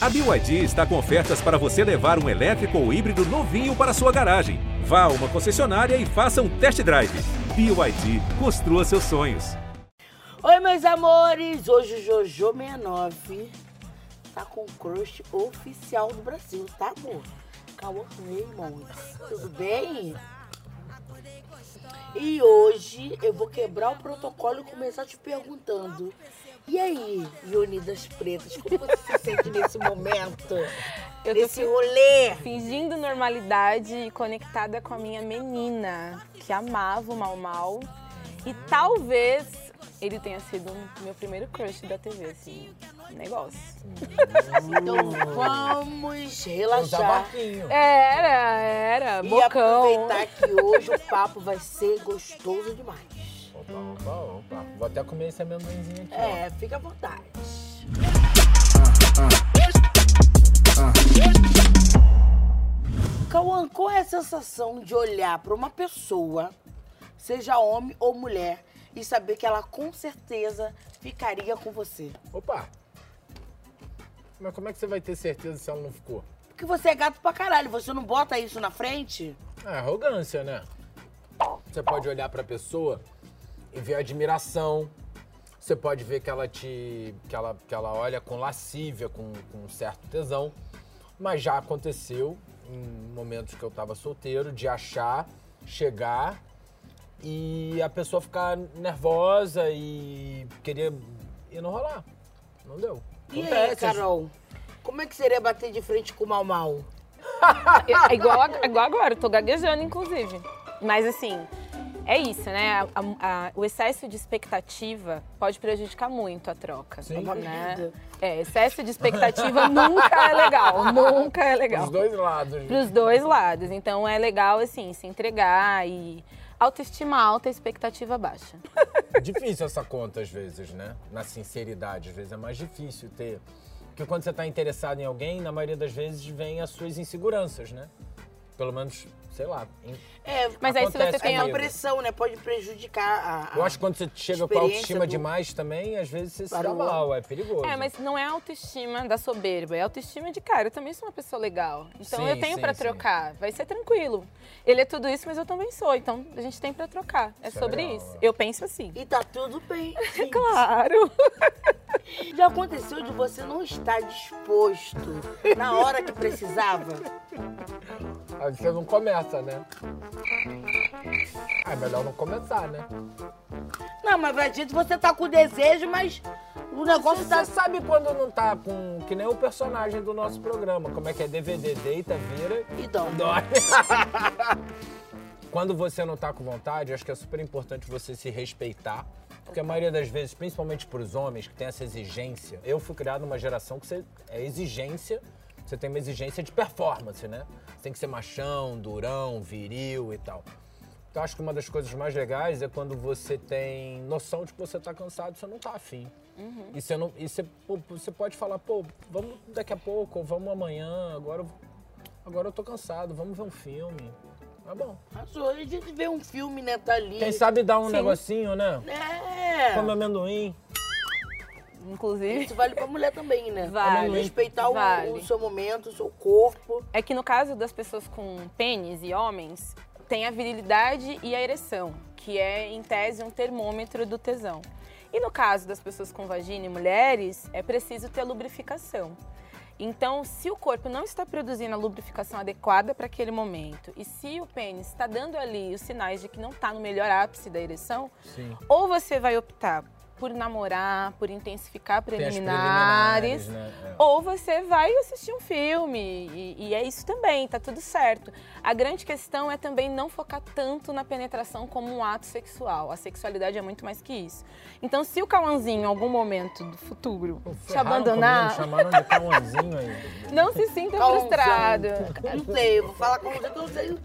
A BYD está com ofertas para você levar um elétrico ou híbrido novinho para sua garagem. Vá a uma concessionária e faça um test drive. BYD, construa seus sonhos. Oi, meus amores! Hoje o Jojo 69 tá com o crush oficial do Brasil, tá, amor? Cauã Raymond. Tudo bem? E hoje eu vou quebrar o protocolo e começar te perguntando. E aí, Leonidas Pretas, como você se sente nesse momento? Eu tô nesse rolê? fingindo normalidade e conectada com a minha menina, que amava o Mal Mal. E talvez ele tenha sido um meu primeiro crush da TV, assim, negócio. Então vamos relaxar. barquinho. Era, era, E bocão. aproveitar que hoje o papo vai ser gostoso demais. Vou até comer esse amendoinzinho aqui. ó. É, fica à vontade. Cauã, qual é a sensação de olhar para uma pessoa, seja homem ou mulher, e saber que ela com certeza ficaria com você? Opa! Mas como é que você vai ter certeza se ela não ficou? Porque você é gato pra caralho, você não bota isso na frente? É arrogância, né? Você pode olhar pra pessoa ver admiração. Você pode ver que ela te. que ela, que ela olha com lascívia, com, com um certo tesão. Mas já aconteceu em momentos que eu tava solteiro de achar, chegar e a pessoa ficar nervosa e querer. e não rolar. Não deu. E aí. Carol? Como é que seria bater de frente com o Mal Mal? É igual, a- igual agora, eu tô gaguejando, inclusive. Mas assim, é isso, né? A- a- o excesso de expectativa pode prejudicar muito a troca. Sim. Né? É, excesso de expectativa nunca é legal. Nunca é legal. Os dois lados. Pros dois lados. Então é legal, assim, se entregar e. Autoestima alta, expectativa baixa. Difícil essa conta às vezes, né? Na sinceridade, às vezes é mais difícil ter. Porque quando você tá interessado em alguém, na maioria das vezes vem as suas inseguranças, né? Pelo menos, sei lá. em- É, Mas aí se você tem é a pressão, né? Pode prejudicar a. a- Eu acho que quando você chega com a autoestima do- demais também, às vezes você se Para dá mal, é perigoso. É, mas não é autoestima da soberba, é autoestima de cara. Eu também sou uma pessoa legal. Então Sim, eu tenho sim, pra sim. trocar. Vai ser tranquilo. Ele é tudo isso, mas eu também sou. Então a gente tem pra trocar. É Isso é sobre legal, isso. é. Eu penso assim. E tá tudo bem. gente. Claro. Já aconteceu de você não estar disposto na hora que precisava? Aí você não começa, né? Ah, é melhor não começar, né? Não, mas às vezes você tá com desejo, mas o negócio Você tá. sabe quando não tá com. Que nem o personagem do nosso programa. Como é que é? DVD, deita, vira Então, Dói. Quando você não tá com vontade, acho que é super importante você se respeitar. Porque a maioria das vezes, principalmente para os homens que tem essa exigência, eu fui criado numa geração que você, é exigência, você tem uma exigência de performance, né? Você tem que ser machão, durão, viril e tal. Então acho que uma das coisas mais legais é quando você tem noção de que você tá cansado e você não tá afim. E, você, não, e você, pô, você pode falar, pô, vamos daqui a pouco, ou vamos amanhã, agora, eu- agora eu tô cansado, vamos ver um filme. Tá bom. A gente vê um filme, né? Tá ali. Quem sabe dar um Sim. negocinho, né? É. Come amendoim. Inclusive. Isso vale pra mulher também, né? Vale. Respeitar o- Vale. o, seu momento, o seu corpo. É que no caso das pessoas com pênis e homens, tem a virilidade e a ereção, que é, em tese, um termômetro do tesão. E no caso das pessoas com vagina e mulheres, é preciso ter a lubrificação. Então, se o corpo não está produzindo a lubrificação adequada para aquele momento, e se o pênis está dando ali os sinais de que não está no melhor ápice da ereção, Sim. ou você vai optar por namorar, por intensificar preliminares, preliminares, né? É. ou você vai assistir um filme, e, e é isso também, tá tudo certo. A grande questão é também não focar tanto na penetração como um ato sexual. A sexualidade é muito mais que isso. Então, se o Cauãzinho, em algum momento do futuro, te Ferraram abandonar, comigo, de cauãzinho aí. não se sinta frustrado. Não sei, eu vou falar com você que eu não sei.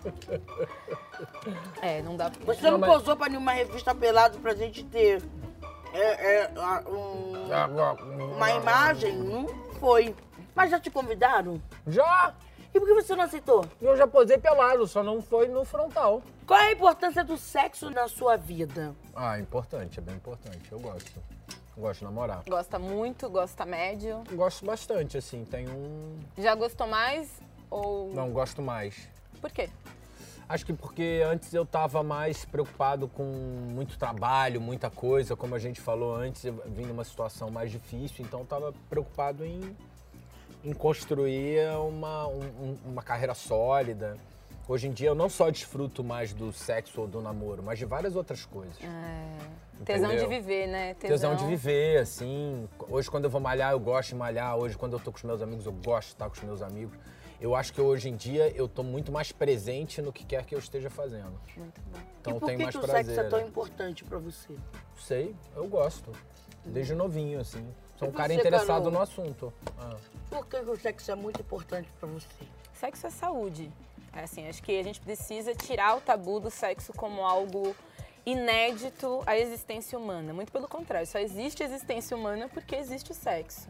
É, não dá. Você não, Não, mas- posou pra nenhuma revista pelado pra gente ter é, é, um- uma imagem? Não foi. Mas já te convidaram? Já! E por que você não aceitou? Eu já posei pelado, só não foi no frontal. Qual é a importância do sexo na sua vida? Ah, importante, é bem importante, eu gosto. Gosto de namorar. Gosta muito, gosta médio. Gosto bastante, assim. Tem um. Já gostou mais ou. Não, gosto mais. Por quê? Acho que porque antes eu tava mais preocupado com muito trabalho, muita coisa, como a gente falou antes, eu vim numa situação mais difícil, então eu tava preocupado em, em construir uma, um- uma carreira sólida. Hoje em dia eu não só desfruto mais do sexo ou do namoro, mas de várias outras coisas. Tesão de viver, né? Tesão de viver, assim. Hoje, quando eu vou malhar, eu gosto de malhar. Hoje, quando eu tô com os meus amigos, eu gosto de estar com os meus amigos. Eu acho que hoje em dia eu tô muito mais presente no que quer que eu esteja fazendo. Muito bom. Então e eu por tenho que, mais que o sexo é tão importante pra você? Sei, eu gosto. Desde novinho, assim. Sou um cara interessado Carol? no assunto. Ah. Por que, o sexo é muito importante pra você? Sexo é saúde. É assim, acho que a gente precisa tirar o tabu do sexo como algo inédito à existência humana. Muito pelo contrário, só existe existência humana porque existe o sexo.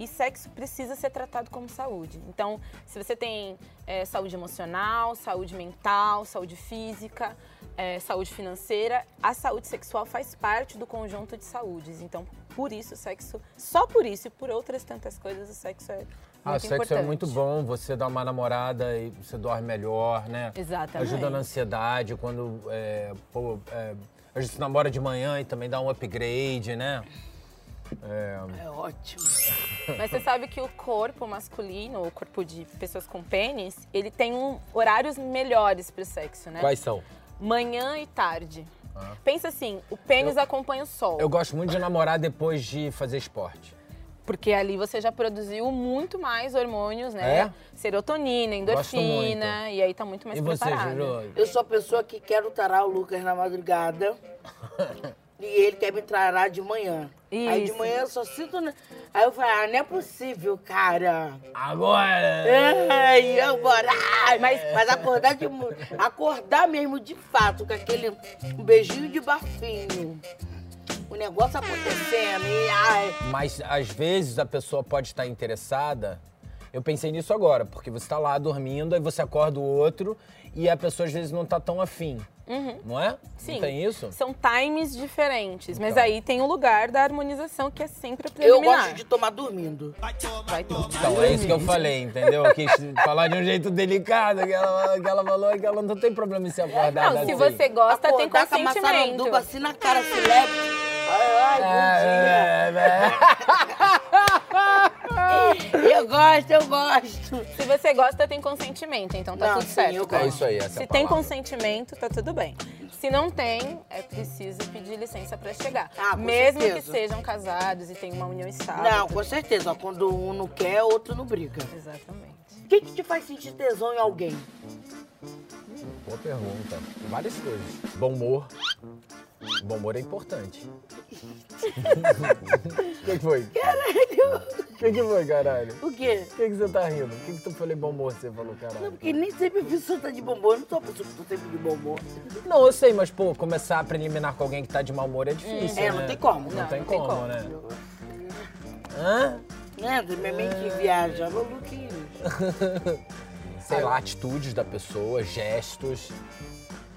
E sexo precisa ser tratado como saúde. Então, se você tem é, saúde emocional, saúde mental, saúde física, é, saúde financeira, a saúde sexual faz parte do conjunto de saúdes. Então, por isso, o sexo, só por isso e por outras tantas coisas, o sexo é muito Ah, sexo importante. é muito bom. Você dá uma namorada e você dorme melhor, né? Exatamente. Ajuda na ansiedade. Quando é, pô, é, a gente namora de manhã e também dá um upgrade, né? É ótimo. Mas você sabe que o corpo masculino, o corpo de pessoas com pênis, ele tem um, horários melhores pro sexo, né? Quais são? Manhã e tarde. Pensa assim, o pênis acompanha o sol. Eu gosto muito de namorar depois de fazer esporte. Porque ali você já produziu muito mais hormônios, né? É? Serotonina, endorfina, e aí tá muito mais e você, preparado. Júlio? Eu sou a pessoa que quero tarar o Lucas na madrugada. e ele quer me tarar de manhã. Aí de Isso. manhã eu só sinto. né? Aí eu falo, ah, não é possível, cara. Agora! Ai, eu bora. Ai, Mas, mas acordar de acordar mesmo de fato, com aquele um beijinho de bafinho. O negócio acontecendo. E, ai, Mas às vezes a pessoa pode estar interessada. Eu pensei nisso agora, porque você está lá dormindo, aí você acorda o outro e a pessoa às vezes não tá tão afim. Não é? Uhum. Sim. Não tem isso? São times diferentes, mas Então. aí tem o lugar da harmonização que é sempre a eu preliminar. gosto de tomar dormindo. Vai ter. Então, é isso que eu falei, entendeu? Eu quis falar de um jeito delicado, que ela, que ela falou que ela não tem problema em se acordar. Não, se assim. você gosta, tem Acordar com a consentimento. maçaranduba assim na cara, se leve. Ai, ai, É, é, bom dia. Eu gosto, eu gosto. Se você gosta, tem consentimento, então tá Não, tudo sim, certo. eu é isso aí, essa é Se a tem consentimento, tá tudo bem. Se não tem, é preciso pedir licença pra chegar. Ah, com Mesmo certeza. que sejam casados e tenham uma união estável. Não, com certeza. ó, Quando um não quer, outro não briga. Exatamente. O que, que te faz sentir tesão em alguém? Boa pergunta. Várias coisas. Bom humor. Bom humor é importante. O que, que foi? Caralho! O que, que foi, caralho? O quê? O que, que você tá rindo? O que, que tu falei bom humor você falou, Não, caralho? porque nem sempre a pessoa tá de bom humor. Eu não sou a pessoa que tá sempre de bom humor. Não, eu sei, mas, pô, começar a preliminar com alguém que tá de mau humor é difícil, É, né? não tem como. Não, Não, tem, não como, né? Hã? Né? Minha mente viaja. Alô, Luquinhos. sei lá, atitudes da pessoa, gestos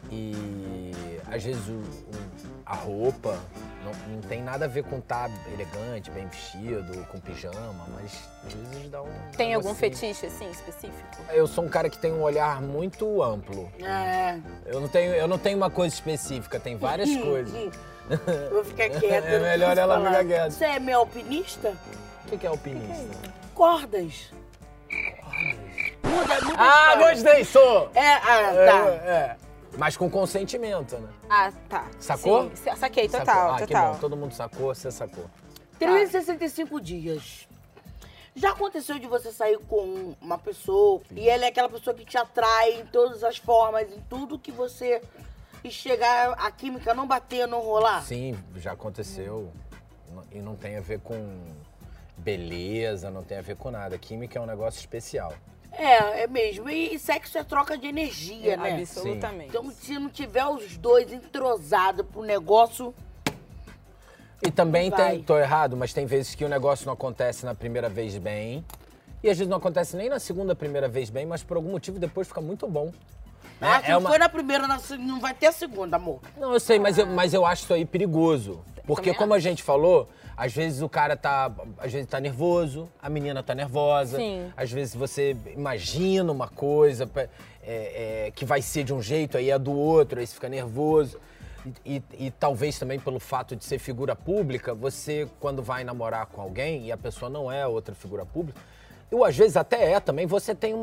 e às vezes o- o- a roupa não, não tem nada a ver com estar elegante, bem vestido, com pijama, mas às vezes dá um. Tem um algum assim. fetiche, assim, específico? Eu sou um cara que tem um olhar muito amplo. É. Eu não tenho, eu não tenho uma coisa específica, tem várias coisas. Vou ficar quieta. É melhor ela falar. ficar quieta. Você é meu alpinista? O que que é alpinista? Cordas. Muda, muda a Ah, gostei, sou! É, ah, É, tá. é. Mas com consentimento, né? Ah, tá. Sacou? Sim, sa- saquei, total, Sacou? Ah, que total. bom, todo mundo sacou, você sacou. 365 dias. Já aconteceu de você sair com uma pessoa e ela é aquela pessoa que te atrai em todas as formas, em tudo que você. E chegar a química não bater, não rolar? Sim, já aconteceu. E não tem a ver com beleza, não tem a ver com nada. Química é um negócio especial. É, é mesmo. E, e sexo é troca de energia, né? Absolutamente. Então, se não tiver os dois entrosados pro negócio. E também tem, tô errado, mas tem vezes que o negócio não acontece na primeira vez bem. E às vezes não acontece nem na segunda, primeira vez bem, mas por algum motivo depois fica muito bom. Né? Ah, se É não uma- foi na primeira, não vai ter a segunda, amor. Não, eu sei, mas eu, mas eu acho isso aí perigoso. Porque Também como a acho. gente falou, às vezes o cara tá, às vezes tá nervoso, a menina tá nervosa. Sim. Às vezes você imagina uma coisa é, é, que vai ser de um jeito, aí é do outro, aí você fica nervoso. E, e- e talvez também pelo fato de ser figura pública, você, quando vai namorar com alguém e a pessoa não é outra figura pública, ou às vezes até é também, você tem,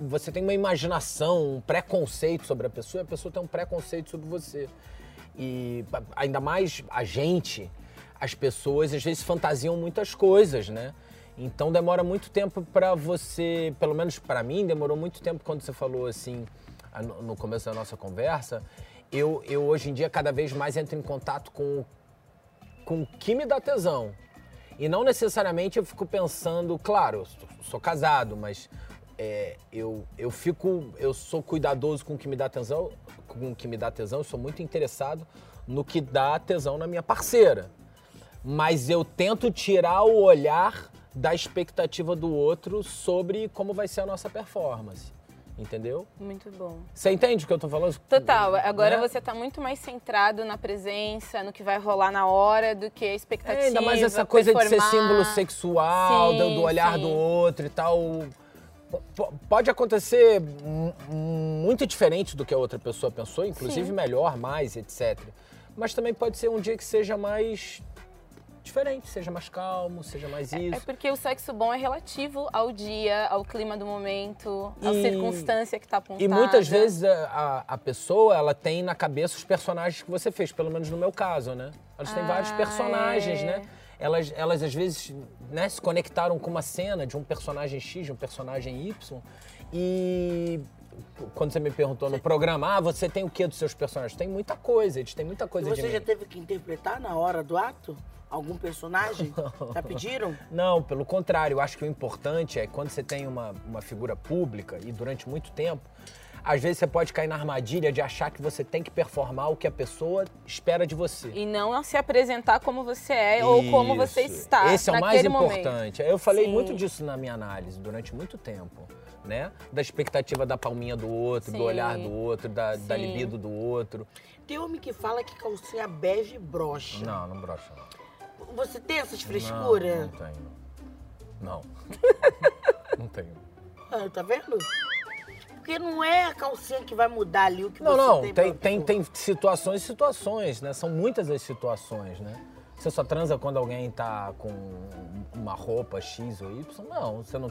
você tem uma imaginação, um preconceito sobre a pessoa, e a pessoa tem um preconceito sobre você. E ainda mais a gente, as pessoas às vezes fantasiam muitas coisas, né? Então demora muito tempo pra você, pelo menos pra mim, demorou muito tempo quando você falou assim, no começo da nossa conversa. Eu, eu hoje em dia cada vez mais entro em contato com, com o que me dá tesão. E não necessariamente eu fico pensando, claro, sou, sou casado, mas é, eu, eu fico, eu sou cuidadoso com o que me dá tesão, com o que me dá tesão, eu sou muito interessado no que dá tesão na minha parceira. Mas eu tento tirar o olhar da expectativa do outro sobre como vai ser a nossa performance. Entendeu? Muito bom. Você entende o que eu tô falando? Total. Agora Né? você tá muito mais centrado na presença, no que vai rolar na hora, do que a expectativa. É, ainda mais essa coisa de ser símbolo sexual, do, Sim, do olhar sim. do outro e tal. P- Pode acontecer mu- muito diferente do que a outra pessoa pensou, inclusive Sim. melhor, mais, etc. Mas também pode ser um dia que seja mais diferente, seja mais calmo, seja mais É isso. porque o sexo bom é relativo ao dia, ao clima do momento, à E- circunstância que tá apontada. E muitas vezes a, a- a pessoa, ela tem na cabeça os personagens que você fez, pelo menos no meu caso, né? Elas têm vários Ah, personagens, é. né? Elas, elas às vezes né, se conectaram com uma cena de um personagem X, de um personagem Y. E quando você me perguntou no programa, ah, você tem o que dos seus personagens? Tem muita coisa, eles têm muita E coisa de você mim. já teve que interpretar na hora do ato? Algum personagem? Já pediram? Não, pelo contrário, eu acho que o importante é quando você tem uma, uma figura pública e durante muito tempo, às vezes você pode cair na armadilha de achar que você tem que performar o que a pessoa espera de você. E não se apresentar como você é ou como você Isso. está. Esse é o mais naquele momento. importante. Eu falei Sim. muito disso na minha análise durante muito tempo. Né? Da expectativa da palminha do outro, do Sim. olhar do outro, da, da libido do outro. Tem homem que fala que calcinha bege brocha. Não, não brocha. Não. Você tem essas Não, frescuras? não tenho. Não. não tenho. Ah, tá vendo? Porque não é a calcinha que vai mudar ali o que Não, você não, tem. tem, pra tem, pessoa. tem situações e situações, né? São muitas as situações, né? Você só transa quando alguém tá com uma roupa X ou Y? Não, você não.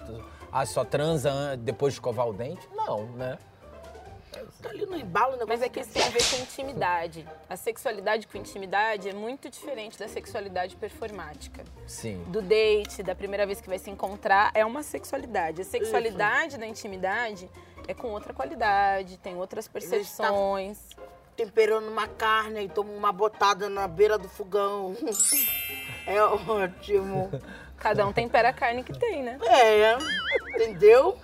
Ah, só transa an- depois de escovar o dente? Não, né? Tá ali no embalo, o negócio. Mas é que isso tem a ver com intimidade. A sexualidade com intimidade é muito diferente da sexualidade performática. Sim. Do date, da primeira vez que vai se encontrar, é uma sexualidade. A sexualidade da intimidade é com outra qualidade, tem outras tá- percepções. Temperando uma carne e toma uma botada na beira do fogão. É ótimo. Cada um tempera a carne que tem, né? É, entendeu?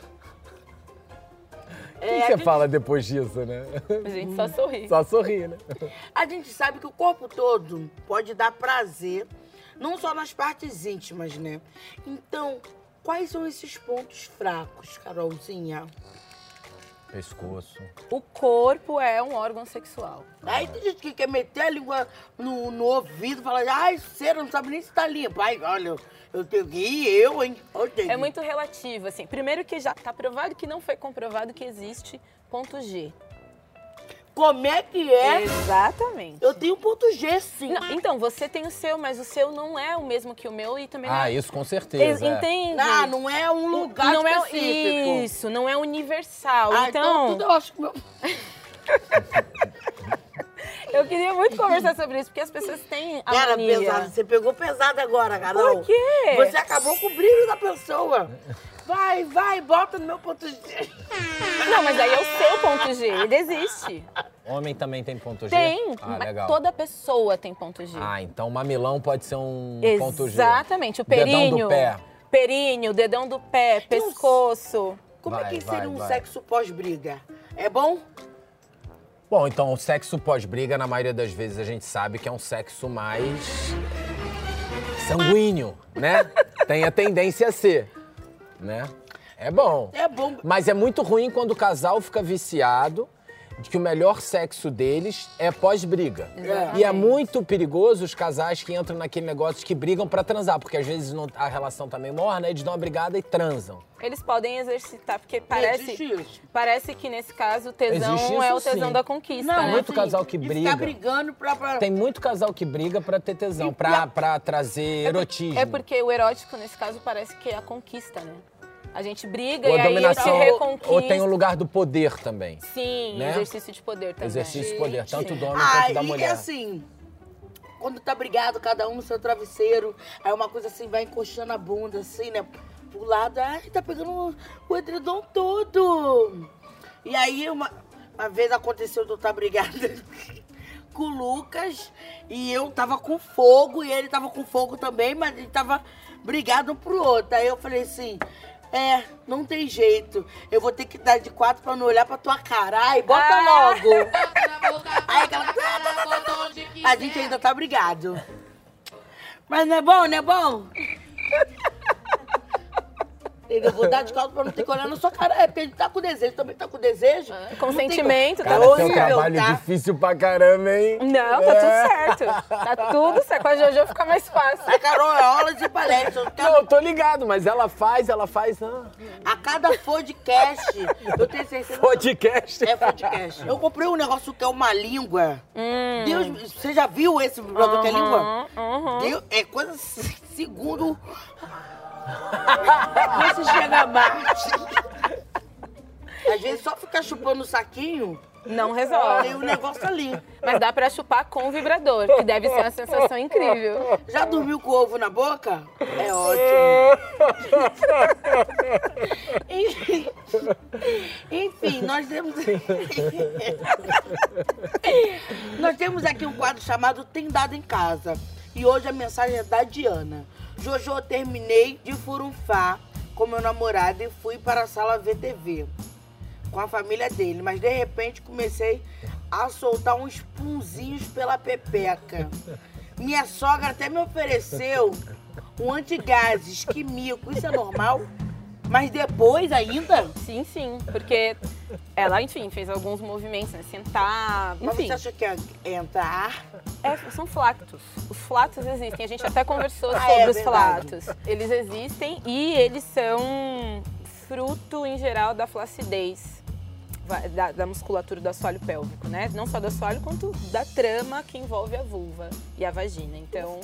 O que É, você a, gente, fala depois disso, né? A gente só sorri. Só sorrir, né? a gente sabe que o corpo todo pode dar prazer, não só nas partes íntimas, né? Então, quais são esses pontos fracos, Carolzinha? Pescoço. O corpo é um órgão sexual. Aí tem gente que quer meter a língua no, no ouvido e falar, ai, cera, não sabe nem se tá limpo. Ai, olha, eu tenho que ir, eu, hein? Eu tenho. É muito relativo, assim. Primeiro que já está provado que não foi comprovado que existe ponto G. Como é que é? Exatamente. Eu tenho ponto G, sim. Não, então, você tem o seu, mas o seu não é o mesmo que o meu e também não Ah, é... isso com certeza. é. Entende? Ah, não é um lugar não é específico. Isso, não é universal. Ah, então, tudo eu acho que meu... eu queria muito conversar sobre isso, porque as pessoas têm a Era mania. pesado. Você pegou pesado agora, Carol. Por quê? Você acabou com o brilho da pessoa. Vai, vai, bota no meu ponto G. Não, mas aí é o seu ponto G, ele existe. Homem também tem ponto G? Tem, Ah, mas legal. toda pessoa tem ponto G. Ah, então mamilão pode ser um ponto G. Exatamente, o Dedão períneo. do pé. Períneo, dedão do pé, pescoço. Como é Vai, que seria vai, um vai. sexo pós-briga? É bom? Bom, então o sexo pós-briga, na maioria das vezes, a gente sabe que é um sexo mais sanguíneo, né? Tem a tendência a ser, né? É bom. É bom. Mas é muito ruim quando o casal fica viciado de que o melhor sexo deles é pós-briga. Exatamente. E é muito perigoso os casais que entram naquele negócio de que brigam pra transar, porque às vezes não- a relação tá meio morna, eles dão uma brigada e transam. Eles podem exercitar, porque parece, isso. parece que nesse caso o tesão Existe é isso, o tesão sim. da conquista, Não, né? muito assim, casal que briga. Ficar brigando pra. pra... Tem muito casal que briga pra ter tesão, pra, pra trazer erotismo. É porque o erótico, nesse caso, parece que é a conquista, né? A gente briga Ou e a aí eu te dominação, reconquisto. ou tem o lugar do poder também. Sim, né? exercício de poder também. Exercício de poder, tanto do homem Ah, quanto da e mulher. assim, quando tá brigado, cada um no seu travesseiro, aí uma coisa assim, vai encoxando a bunda, assim, né? Pro lado, ai, tá pegando o edredom todo. E aí, uma, uma vez aconteceu de eu estar brigada com o Lucas, e eu tava com fogo, e ele tava com fogo também, mas ele tava brigado um pro outro. Aí eu falei assim... É, não tem jeito. Eu vou ter que dar de quatro pra não olhar pra tua cara. Ai, bota Ah. logo. Aí aquela. A gente ainda tá brigado. Mas não é bom, não é bom? Eu vou dar de caldo pra não ter que olhar na sua cara. É, porque ele tá com desejo, também tá com desejo. Consentimento, Não tá tem- Cara, seu horrível, trabalho tá? difícil pra caramba, hein? Não, tá É. tudo certo. Tá tudo certo. Com a Jojo fica mais fácil. A Carol é aula de palestra. Não, Cada, eu tô ligado, mas ela faz, ela faz. Ah, a cada podcast, eu tenho certeza. podcast. É podcast. Eu comprei um negócio que é uma língua. Hum. Deus, você já viu esse negócio que é língua? uhum. Deus, é coisa se- segundo. Você chega a Marte. Às vezes só ficar chupando o saquinho, Não tem resolve. um negócio ali. Mas dá pra chupar com vibrador, que deve ser uma sensação incrível. Já dormiu com o ovo na boca? É ótimo. Enfim, enfim, nós temos. nós temos aqui um quadro chamado Tem Dado em Casa. E hoje a mensagem é da Diana. Jojo, terminei de furunfar com meu namorado e fui para a sala VTV com a família dele, mas de repente comecei a soltar uns punzinhos pela pepeca. Minha sogra até me ofereceu um antigases químico, isso é normal? Mas depois ainda? Sim, sim. Porque ela, enfim, fez alguns movimentos, né? Sentar, Mas enfim. você acha que é entrar? É, são flatos. Os flatos existem. A gente até conversou Ah, sobre é os verdade. flatos. Eles existem e eles são fruto, em geral, da flacidez. Da, da musculatura do assoalho pélvico, né? Não só do assoalho, quanto da trama que envolve a vulva e a vagina. Então,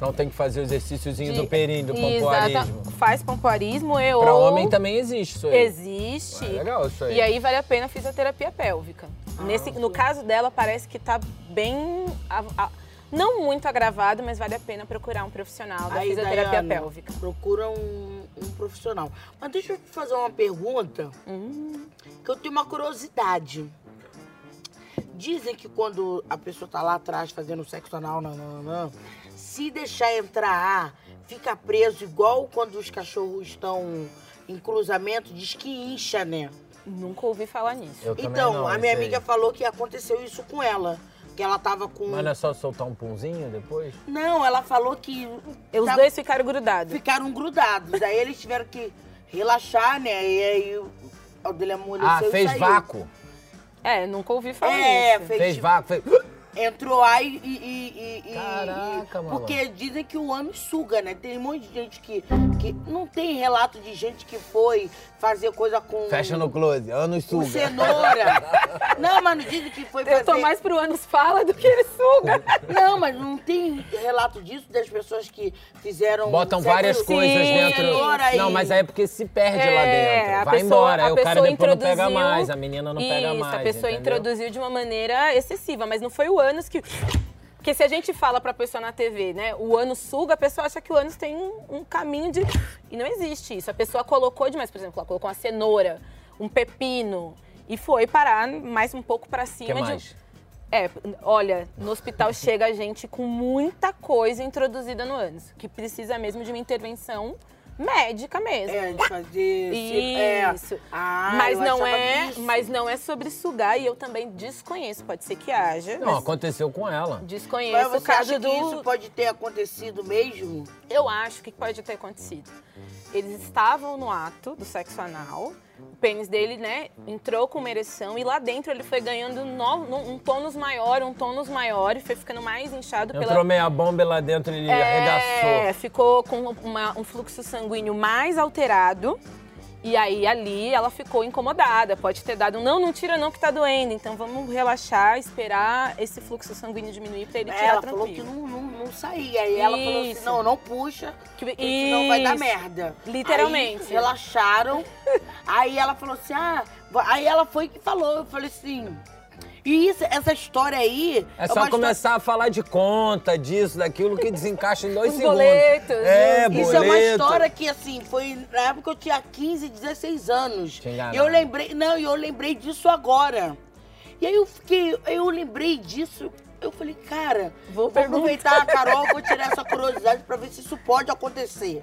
Então tem que fazer o exercíciozinho de- do períneo, do Exata- pompoarismo. Faz pompoarismo e Pra ou... homem também existe isso aí. Existe. É legal isso aí. E aí vale a pena a fisioterapia pélvica. Nesse, no caso dela, parece que tá bem. a- a- não muito agravado, mas vale a pena procurar um profissional da Aí, fisioterapia Dayana, pélvica. Procura um, um profissional. Mas deixa eu te fazer uma pergunta Hum. que eu tenho uma curiosidade. Dizem que quando a pessoa tá lá atrás fazendo sexo anal, não, não, não, se deixar entrar ar, fica preso igual quando os cachorros estão em cruzamento, diz que incha, né? Nunca ouvi falar nisso. Eu Então, não, a isso minha aí. amiga falou que aconteceu isso com ela. Que ela tava com. Mas não é só soltar um punzinho depois? Não, ela falou que. Os tá- dois ficaram grudados. ficaram grudados. Aí eles tiveram que relaxar, né? E aí o o dele amoleceu Ah, e fez saiu. vácuo. É, nunca ouvi falar É, nisso. fez, Fez tipo, vácuo, fez... Entrou aí e. e, e- Caraca, e- mano. Porque dizem que o ânus suga, né? Tem um monte de gente que, que. Não tem relato de gente que foi fazer coisa com. Fecha no close, anos com suga. cenoura. não, mas não dizem que foi fazer. Eu tô mais pro ânus fala do que ele suga. Não, mas não tem relato disso das pessoas que fizeram. Botam várias com coisas Sim, dentro. cenoura e- Não, mas aí é porque se perde lá É, dentro. a Vai pessoa- embora, aí o cara pessoa depois não pega mais, a menina não pega Isso, mais. a pessoa entendeu? introduziu de uma maneira excessiva, mas não foi o ânus que. Porque se a gente fala pra pessoa na TV, né, o ânus suga, a pessoa acha que o ânus tem um, um caminho de. E não existe isso. A pessoa colocou demais, por exemplo, ela colocou uma cenoura, um pepino, e foi parar mais um pouco pra O que cima de. mais? É, olha, no hospital chega gente com muita coisa introduzida no ânus, que precisa mesmo de uma intervenção médica mesmo. É, de fazer. é. Isso. Ah, mas não é, disso. mas não é sobre sugar e eu também desconheço, pode ser que haja. Não, mas aconteceu com ela. Mas desconheço o você caso acha do que isso pode ter acontecido mesmo? Eu acho que pode ter acontecido. Eles estavam no ato do sexo anal. O pênis dele, né, entrou com uma ereção e lá dentro ele foi ganhando no- um tônus maior, um tônus maior e foi ficando mais inchado pela Entrou meia bomba lá dentro ele é, arregaçou. ficou com uma- um fluxo sanguíneo mais alterado. E aí ali ela ficou incomodada. Pode ter dado, não, não tira não que tá doendo. Então vamos relaxar, esperar esse fluxo sanguíneo diminuir pra ele tirar Ela falou que tranquilo. não, não, não saía. Aí ela falou assim: não, não puxa, Que- senão vai dar merda. Literalmente. Aí relaxaram. aí ela falou assim: ah, aí ela foi que falou. Eu falei assim. E isso, essa história aí. É só uma história- começar a falar de conta, disso, daquilo, que desencaixa em dois Os segundos. boletos, É, boleto. Isso é uma história que, assim, foi na época que eu tinha 15, 16 anos. E eu lembrei, não, e eu lembrei disso agora. E aí eu fiquei, eu lembrei disso, eu falei, cara, Vou vou, aproveitar a Carol, vou tirar essa curiosidade pra ver se isso pode acontecer.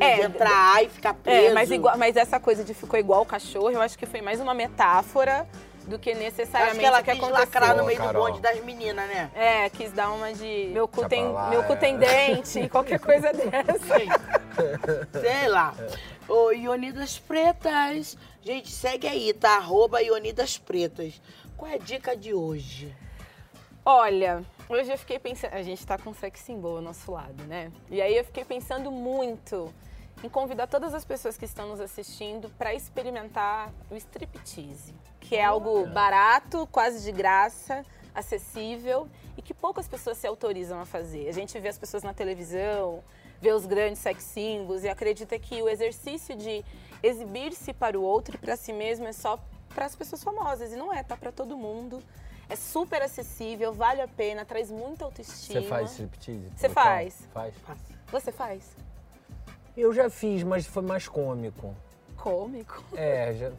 É, de entrar e ficar preso. É, mas, igual- mas essa coisa de ficou igual o cachorro, eu acho que foi mais uma metáfora do que Acho necessariamente que ela o que quis aconteceu. lacrar no meio Carol. do bonde das meninas, né? É, quis dar uma de meu cu Deixa tem, lá, meu cu é. tem dente, qualquer coisa dessa. Sei lá. Ô, Ionidas Pretas. Gente, segue aí, tá? Arroba Ionidas Pretas. Qual é a dica de hoje? Olha, hoje eu fiquei pensando. A gente tá com sex symbol ao nosso lado, né? E aí eu fiquei pensando muito em convidar todas as pessoas que estão nos assistindo para experimentar o striptease, que é algo barato, quase de graça, acessível e que poucas pessoas se autorizam a fazer. A gente vê as pessoas na televisão, vê os grandes sex symbols e acredita que o exercício de exibir-se para o outro e para si mesmo é só para as pessoas famosas e não é, tá para todo mundo. É super acessível, vale a pena, traz muita autoestima. Você faz striptease? Você faz. Faz. Você faz? Eu já fiz, mas foi mais cômico. Cômico. É, já.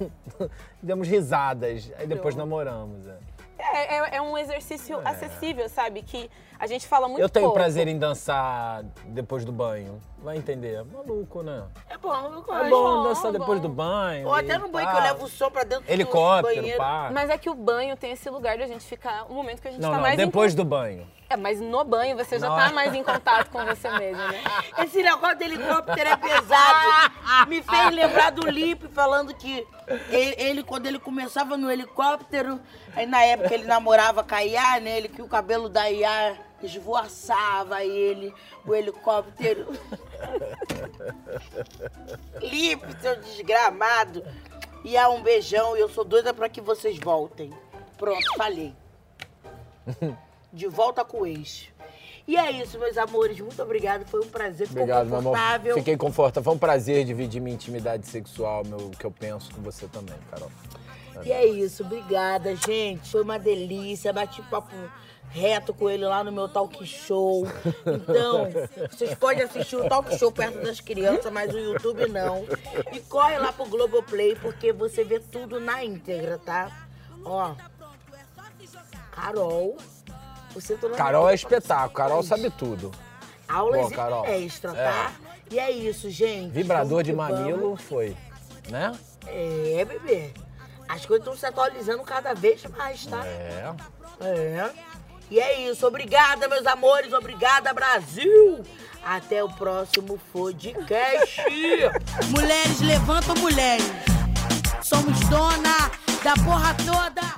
Demos risadas, aí depois Pronto. namoramos. é. É, é, é um exercício acessível, sabe? Que a gente fala muito Eu tenho pouco. prazer em dançar depois do banho. Vai entender. Maluco, né? É bom, eu gosto. É bom bom, dançar bom. depois do banho. Ou até no banho pá. que eu levo o som pra dentro Helicóptero, do banheiro. pá. Mas é que o banho tem esse lugar de a gente ficar. O momento que a gente Não, tá não, mais. em depois con- do banho. É, mas no banho você já Não tá é? mais em contato com você mesmo, né? Esse negócio de helicóptero é pesado. Me fez lembrar do Lipe falando que ele, ele, quando ele começava no helicóptero, aí na época ele namorava com a Iá, né? Ele, que o cabelo da Iá esvoaçava ele, o helicóptero. Lipe, seu desgramado. Iá, um beijão e eu sou doida pra que vocês voltem. Pronto, falei. De volta com o ex. E é isso, meus amores. Muito obrigada. Foi um prazer. Ficou Obrigado, meu amor. confortável. Fiquei confortável. Foi um prazer dividir minha intimidade sexual, meu, o que eu penso com você também, Carol. E é isso, obrigada, gente. Foi uma delícia. Bati papo reto com ele lá no meu talk show. Então, vocês podem assistir o talk show perto das crianças, mas o YouTube não. E corre lá pro Globoplay, porque você vê tudo na íntegra, tá? Ó. Carol. Você tá Carol é espetáculo. Carol sabe tudo. Aulas Boa, Carol. extra, tá? E é isso, gente. Vibrador de mamilo foi, né? É, bebê. As coisas estão se atualizando cada vez mais, tá? É. É. E é isso. Obrigada, meus amores. Obrigada, Brasil. Até o próximo podcast. mulheres levantam mulheres. Somos dona da porra toda.